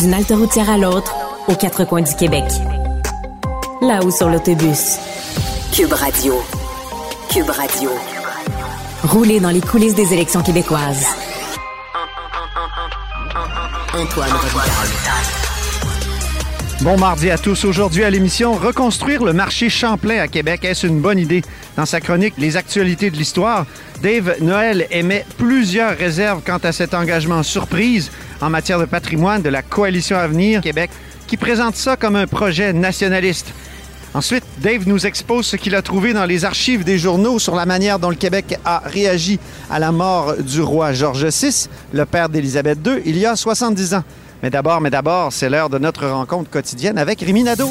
D'une halte routière à l'autre, aux quatre coins du Québec. Là-haut sur l'autobus. Cube Radio. Cube Radio. Rouler dans les coulisses des élections québécoises. Antoine Bon mardi à tous. Aujourd'hui à l'émission, reconstruire le marché Champlain à Québec, est-ce une bonne idée? Dans sa chronique Les actualités de l'histoire, Dave Noël émet plusieurs réserves quant à cet engagement surprise en matière de patrimoine de la Coalition Avenir Québec, qui présente ça comme un projet nationaliste. Ensuite, Dave nous expose ce qu'il a trouvé dans les archives des journaux sur la manière dont le Québec a réagi à la mort du roi George VI, le père d'Élisabeth II, il y a 70 ans. Mais d'abord, mais d'abord, c'est l'heure de notre rencontre quotidienne avec Rémi Nadeau.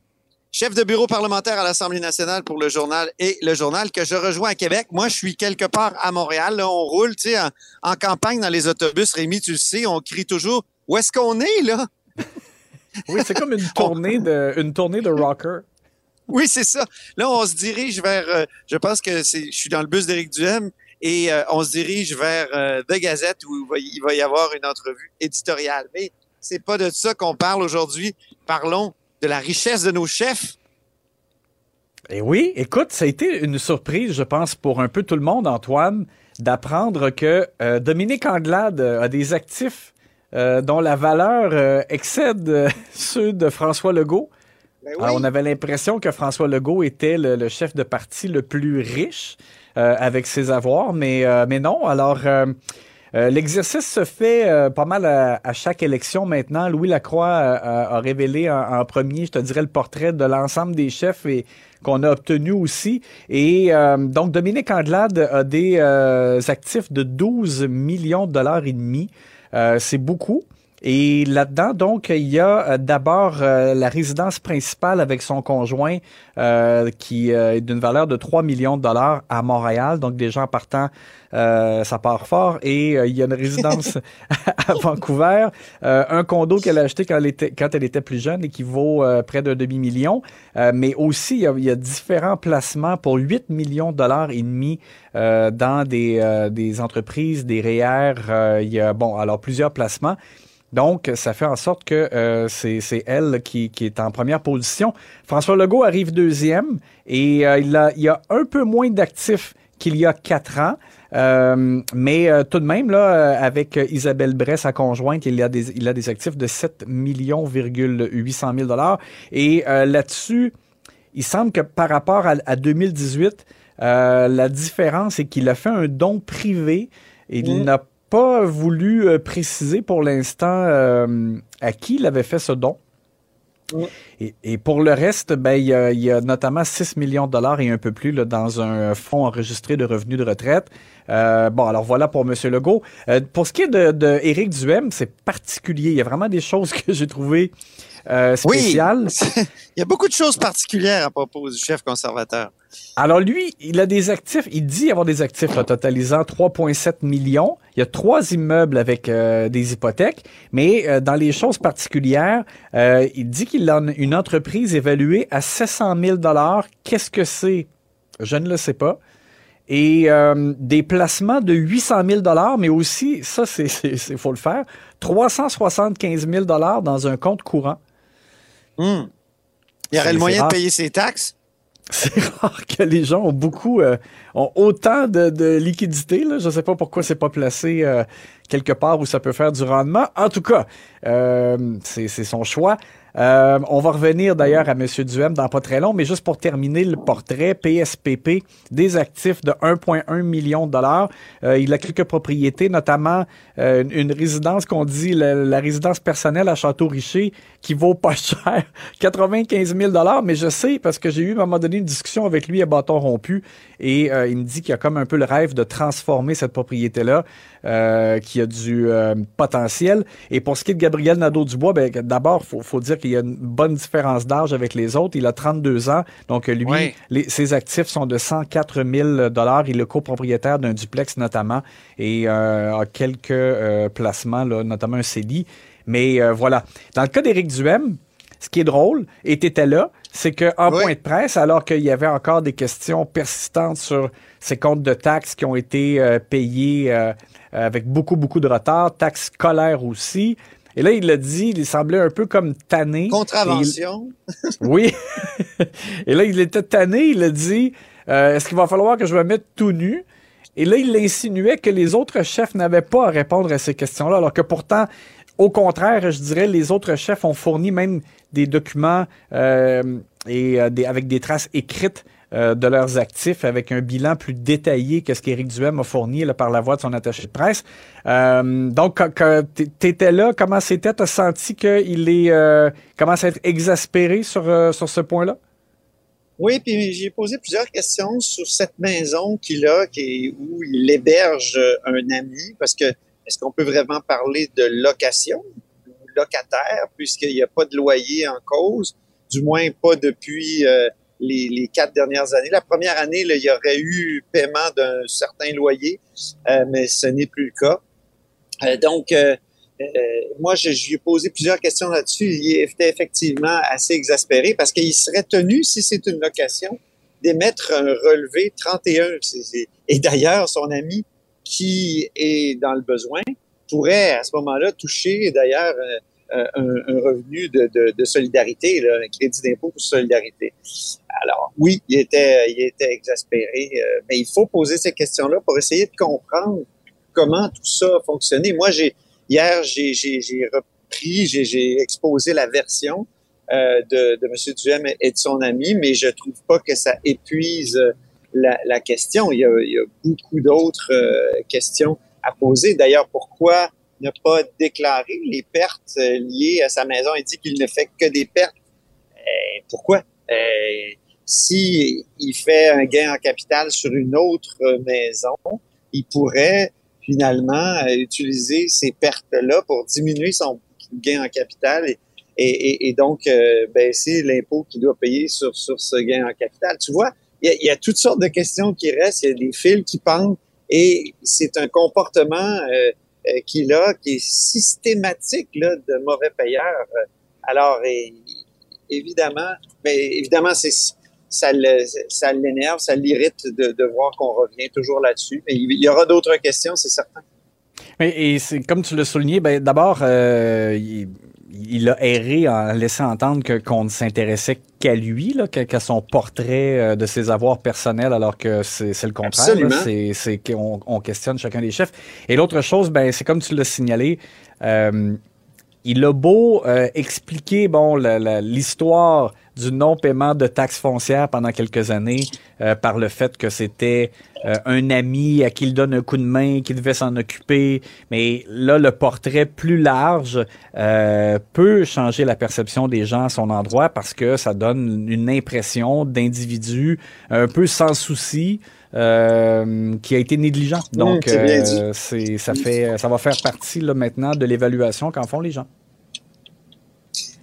Chef de bureau parlementaire à l'Assemblée nationale pour le journal et le journal que je rejoins à Québec. Moi, je suis quelque part à Montréal. Là, on roule, tu sais, en, en campagne dans les autobus. Rémi, tu le sais, on crie toujours « Où est-ce qu'on est, là? » Oui, c'est comme une tournée de, une tournée de rocker. Oui, c'est ça. Là, on se dirige vers. euh, je pense que c'est. Je suis dans le bus d'Éric Duhem et euh, on se dirige vers euh, The Gazette où il va, il va y avoir une entrevue éditoriale. Mais c'est pas de ça qu'on parle aujourd'hui. Parlons de la richesse de nos chefs. Et oui, écoute, ça a été une surprise, je pense, pour un peu tout le monde, Antoine, d'apprendre que euh, Dominique Anglade euh, a des actifs euh, dont la valeur euh, excède ceux de François Legault. Ben Alors, on avait l'impression que François Legault était le, le chef de parti le plus riche avec ses avoirs, mais, mais non. Alors, euh, euh, l'exercice se fait euh, pas mal à, à chaque élection maintenant. Louis Lacroix euh, a, a révélé en, en premier, je te dirais, le portrait de l'ensemble des chefs et qu'on a obtenu aussi. Et euh, donc, Dominique Anglade a des euh, actifs de 12 millions de dollars et demi. Euh, C'est beaucoup. Et là-dedans, donc, il y a euh, d'abord euh, la résidence principale avec son conjoint euh, qui euh, est d'une valeur de 3 millions de dollars à Montréal. Donc, déjà en partant, euh, ça part fort. Et euh, il y a une résidence à Vancouver, euh, un condo qu'elle a acheté quand elle était, quand elle était plus jeune et qui vaut euh, près d'un demi-million. Euh, mais aussi, il y, a, il y a différents placements pour 8 millions de dollars et demi euh, dans des, euh, des entreprises, des REER. Euh, il y a, bon, alors plusieurs placements. Donc, ça fait en sorte que euh, c'est elle qui, qui est en première position. François Legault arrive deuxième et euh, il, a, il a un peu moins d'actifs qu'il y a quatre ans. Euh, mais euh, tout de même, là, euh, avec Isabelle Bray, sa conjointe, il a des, il a des actifs de 7 millions 800 000 dollars. Et euh, là-dessus, il semble que par rapport à, à 2018, euh, la différence est qu'il a fait un don privé et il n'a pas voulu euh, préciser pour l'instant euh, à qui il avait fait ce don. Et, et pour le reste, ben, il, y a, il y a notamment 6 millions de dollars et un peu plus là, dans un fonds enregistré de revenus de retraite. Euh, bon, alors voilà pour M. Legault. Euh, pour ce qui est de, de Éric Duhem, c'est particulier. Il y a vraiment des choses que j'ai trouvées euh, spéciales. Oui, il y a beaucoup de choses particulières à propos du chef conservateur. Alors lui, il a des actifs, il dit avoir des actifs là, totalisant 3,7 millions. Il y a trois immeubles avec euh, des hypothèques, mais euh, dans les choses particulières, euh, il dit qu'il a une entreprise évaluée à 700 000 dollars. Qu'est-ce que c'est? Je ne le sais pas. Et des placements de 800 000 dollars, mais aussi, ça, c'est, faut le faire, 375 000 dollars dans un compte courant. Hmm. Il y aurait le moyen de payer ses taxes? C'est rare que les gens ont beaucoup, euh, ont autant de, de liquidités. Là. Je ne sais pas pourquoi c'est pas placé euh, quelque part où ça peut faire du rendement. En tout cas, euh, c'est c'est son choix. Euh, on va revenir d'ailleurs à M. Duhem dans pas très long, mais juste pour terminer le portrait, PSPP, des actifs de 1,1 million de dollars. Euh, il a quelques propriétés, notamment euh, une, résidence qu'on dit la, résidence personnelle à Château-Richer qui vaut pas cher, 95 000 dollars. Mais je sais parce que j'ai eu à un moment donné une discussion avec lui à bâton rompu et il me dit qu'il a comme un peu le rêve de transformer cette propriété-là qui a du potentiel. Et pour ce qui est de Gabriel Nadeau-Dubois, ben, d'abord, faut, faut dire qu'il y a une bonne différence d'âge avec les autres. Il a 32 ans, donc lui, ses actifs sont de 104 000 dollars. Il est copropriétaire d'un duplex notamment et a quelques placements, là, notamment un CELI. Mais voilà. Dans le cas d'Éric Duhem, ce qui est drôle, et tu étais là, c'est qu'en point de presse, alors qu'il y avait encore des questions persistantes sur ces comptes de taxes qui ont été euh, payés euh, avec beaucoup, beaucoup de retard, taxes scolaires aussi. Et là, il l'a dit, il semblait un peu comme tanné. Contravention. oui. et là, il était tanné, il a dit euh, Est-ce qu'il va falloir que je me mette tout nu? Et là, il insinuait que les autres chefs n'avaient pas à répondre à ces questions-là, alors que pourtant, au contraire, je dirais, les autres chefs ont fourni même des documents euh, et euh, des, avec des traces écrites euh, de leurs actifs, avec un bilan plus détaillé que ce qu'Éric Duhem a fourni là, par la voix de son attaché de presse. donc, quand, tu étais là, comment c'était? Tu as senti qu'il est commence à être exaspéré sur, sur ce point-là? Oui, puis j'ai posé plusieurs questions sur cette maison qu'il a, qui où il héberge un ami, parce que est-ce qu'on peut vraiment parler de location locataire puisqu'il n'y a pas de loyer en cause, du moins pas depuis euh, les, quatre dernières années. La première année, il y aurait eu paiement d'un certain loyer, euh, mais ce n'est plus le cas. Euh, donc, moi, je, je, lui ai posé plusieurs questions là-dessus. Il était effectivement assez exaspéré parce qu'il serait tenu, si c'est une location, d'émettre un relevé 31. Et d'ailleurs, son ami qui est dans le besoin pourrait à ce moment-là toucher d'ailleurs euh, un, revenu de, de, solidarité, un crédit d'impôt pour solidarité. Alors oui, il était, il était exaspéré, euh, mais il faut poser ces questions-là pour essayer de comprendre comment tout ça a fonctionné. Moi, j'ai hier, j'ai repris, j'ai exposé la version euh, de, de M. Duhem et de son ami, mais je trouve pas que ça épuise la, question. Il y a, beaucoup d'autres questions à poser. D'ailleurs, pourquoi ne pas déclarer les pertes euh, liées à sa maison? Il dit qu'il ne fait que des pertes. Euh, pourquoi? si il fait un gain en capital sur une autre maison, il pourrait finalement utiliser ces pertes-là pour diminuer son gain en capital et, et, donc baisser l'impôt qu'il doit payer sur, sur ce gain en capital. Tu vois, il y, a, toutes sortes de questions qui restent, il y a des fils qui pendent, et c'est un comportement euh, euh, qu'il a qui est systématique là, de mauvais payeur. Alors, évidemment, mais évidemment, c'est ça l'énerve, ça l'irrite de, voir qu'on revient toujours là-dessus. Mais il y aura d'autres questions, c'est certain. Et, c'est comme tu l'as souligné, ben, d'abord, euh, il a erré en laissant entendre qu'on ne s'intéressait qu'à lui, qu'à son portrait euh, de ses avoirs personnels, alors que c'est le contraire. C'est qu'on on questionne chacun des chefs. Et l'autre chose, ben, c'est comme tu l'as signalé, euh, il a beau euh, expliquer bon l'histoire du non-paiement de taxes foncières pendant quelques années euh, par le fait que c'était euh, un ami à qui il donne un coup de main, qui devait s'en occuper. Mais là, le portrait plus large peut changer la perception des gens à son endroit parce que ça donne une impression d'individu un peu sans souci. Qui a été négligent. Mmh, Donc, c'est, ça fait, ça va faire partie là, maintenant de l'évaluation qu'en font les gens.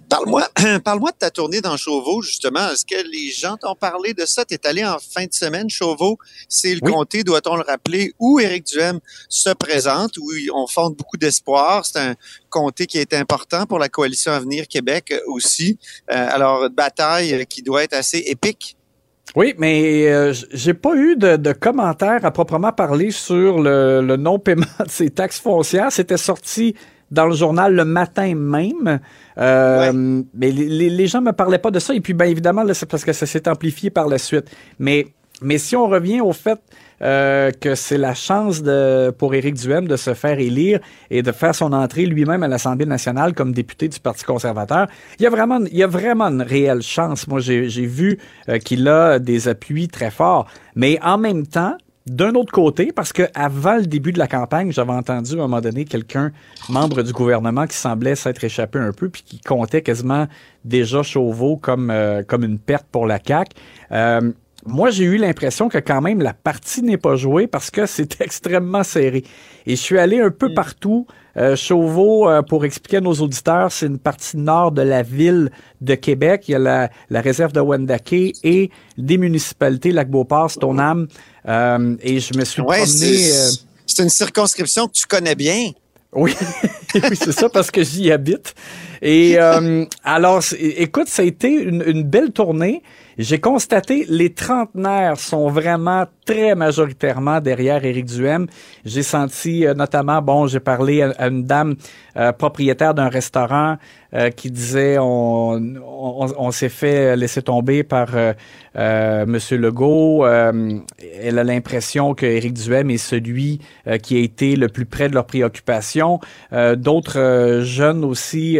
Parle-moi parle de ta tournée dans Chauveau, justement. Est-ce que les gens t'ont parlé de ça? Tu es allé en fin de semaine. Chauveau, c'est le comté, doit-on le rappeler, où Éric Duhem se présente, où on fonde beaucoup d'espoir. C'est un comté qui est important pour la coalition Avenir Québec aussi. Euh, alors, bataille qui doit être assez épique. Oui, mais euh, j'ai pas eu de, commentaires à proprement parler sur le, le non-paiement de ces taxes foncières. C'était sorti dans le journal le matin même. Euh, mais les, les, gens me parlaient pas de ça. Et puis, bien évidemment, c'est parce que ça s'est amplifié par la suite. Mais, mais si on revient au fait euh, que c'est la chance de, pour Éric Duhem de se faire élire et de faire son entrée lui-même à l'Assemblée nationale comme député du Parti conservateur, il y a vraiment, il y a vraiment une réelle chance. Moi, j'ai vu euh, qu'il a des appuis très forts. Mais en même temps, d'un autre côté, parce que avant le début de la campagne, j'avais entendu à un moment donné quelqu'un, membre du gouvernement, qui semblait s'être échappé un peu, puis qui comptait quasiment déjà Chauveau comme, euh, comme une perte pour la CAQ. Euh, moi, j'ai eu l'impression que quand même la partie n'est pas jouée parce que c'est extrêmement serré. Et je suis allé un peu mm. partout. Euh, Chauveau, euh, pour expliquer à nos auditeurs, c'est une partie nord de la ville de Québec. Il y a la, la réserve de Wendake et des municipalités, Lac-Beauport, Stoneham. Euh, et je me suis ouais, promené... Euh, c'est une circonscription que tu connais bien. Oui, oui c'est ça parce que j'y habite. Et euh, alors, écoute, ça a été une, une belle tournée. J'ai constaté les trentenaires sont vraiment très majoritairement derrière Éric Duhem. J'ai senti euh, notamment, bon, j'ai parlé à, une dame euh, propriétaire d'un restaurant euh, qui disait on, on, s'est fait laisser tomber par Monsieur Legault. elle a l'impression que Éric Duhem est celui qui a été le plus près de leurs préoccupations. D'autres jeunes aussi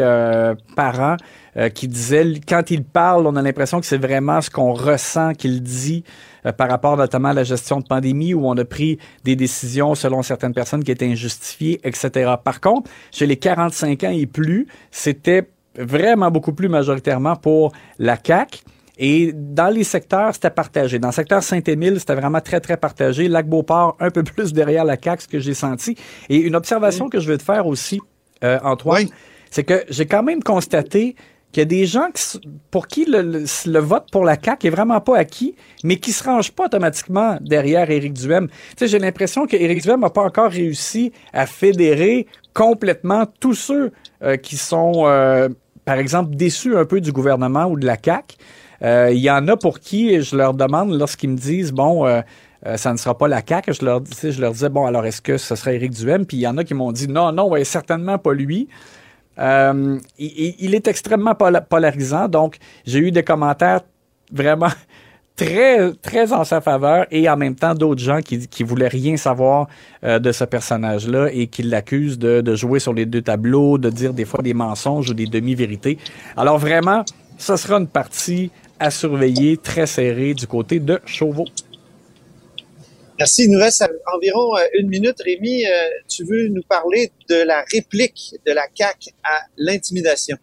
parents euh, qui disait, quand il parle, on a l'impression que c'est vraiment ce qu'on ressent qu'il dit euh, par rapport notamment à la gestion de pandémie où on a pris des décisions selon certaines personnes qui étaient injustifiées, etc. Par contre, chez les 45 ans et plus, c'était vraiment beaucoup plus majoritairement pour la CAQ. Et dans les secteurs, c'était partagé. Dans le secteur Saint-Émile, c'était vraiment très, très partagé. Lac-Beauport, un peu plus derrière la CAQ, ce que j'ai senti. Et une observation que je veux te faire aussi, euh, Antoine, c'est que j'ai quand même constaté qu'il y a des gens pour qui le, vote pour la CAQ est vraiment pas acquis, mais qui se rangent pas automatiquement derrière Éric Duhem. Tu sais, j'ai l'impression qu'Éric Duhem n'a pas encore réussi à fédérer complètement tous ceux euh, qui sont, euh, par exemple, déçus un peu du gouvernement ou de la CAQ. Euh, il y en a pour qui je leur demande lorsqu'ils me disent bon. ça ne sera pas la CAQ. Je leur, je leur disais, bon, alors est-ce que ce serait Éric Duhem? Puis il y en a qui m'ont dit, non, non, ouais, certainement pas lui. Euh, il, est extrêmement polarisant, donc j'ai eu des commentaires vraiment très, très en sa faveur et en même temps d'autres gens qui, voulaient rien savoir euh, de ce personnage-là et qui l'accusent de, de jouer sur les deux tableaux, de dire des fois des mensonges ou des demi-vérités. Alors vraiment, ce sera une partie à surveiller très serrée du côté de Chauveau. Merci. Il nous reste environ euh, une minute. Rémi, euh, tu veux nous parler de la réplique de la CAC à l'intimidation?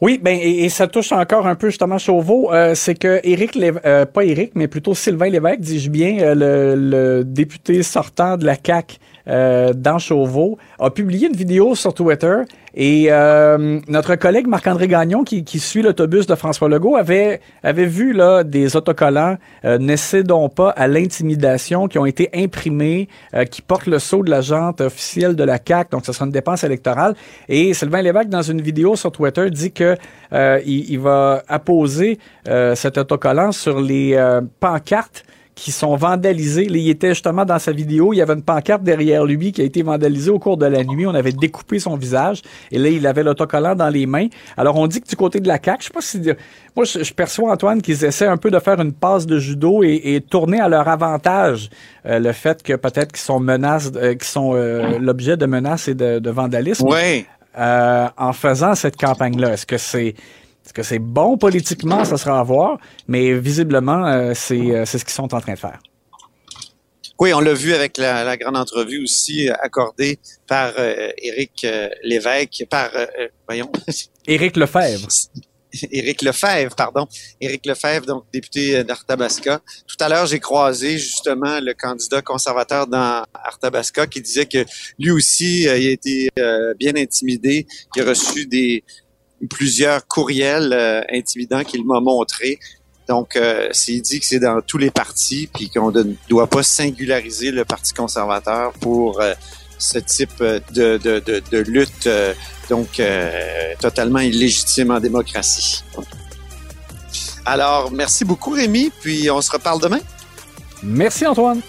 Oui, ben et, ça touche encore un peu justement Chauveau, euh, c'est que Éric, pas Éric, mais plutôt Sylvain Lévesque, dis-je bien, le, le, député sortant de la CAC dans Chauveau, a publié une vidéo sur Twitter et euh, notre collègue Marc-André Gagnon, qui, qui suit l'autobus de François Legault, avait, avait vu là, des autocollants euh, pas à l'intimidation qui ont été imprimés, euh, qui portent le sceau de la jante officielle de la CAQ, donc ce sera une dépense électorale. Et Sylvain Lévesque, dans une vidéo sur Twitter, dit que euh, il, il, va apposer cet autocollant sur les pancartes qui sont vandalisés. il était justement dans sa vidéo, il y avait une pancarte derrière lui qui a été vandalisée au cours de la nuit. On avait découpé son visage et là, il avait l'autocollant dans les mains. Alors, on dit que du côté de la CAQ, je sais pas si... Moi, je, perçois, Antoine, qu'ils essaient un peu de faire une passe de judo et, tourner à leur avantage euh, le fait que peut-être qu'ils sont menaces, euh, qu'ils sont euh, l'objet de menaces et de, de vandalisme. Oui. en faisant cette campagne-là. Est-ce que c'est est-ce que c'est bon politiquement? Ça sera à voir. Mais visiblement, euh, euh, c'est ce qu'ils sont en train de faire. Oui, on l'a vu avec la, grande entrevue aussi euh, accordée par Éric Lévesque, par, voyons. Éric Lefebvre. Éric Lefebvre, pardon. Éric Lefebvre, donc député d'Arthabasca. Tout à l'heure, j'ai croisé justement le candidat conservateur dans Arthabasca qui disait que lui aussi, il a été bien intimidé, qu'il a reçu des, plusieurs courriels euh, intimidants qu'il m'a montrés. Donc, euh, s'il dit que c'est dans tous les partis, puis qu'on ne doit pas singulariser le Parti conservateur pour euh, ce type de, de, de lutte, donc totalement illégitime en démocratie. Alors, merci beaucoup Rémi, puis on se reparle demain. Merci Antoine.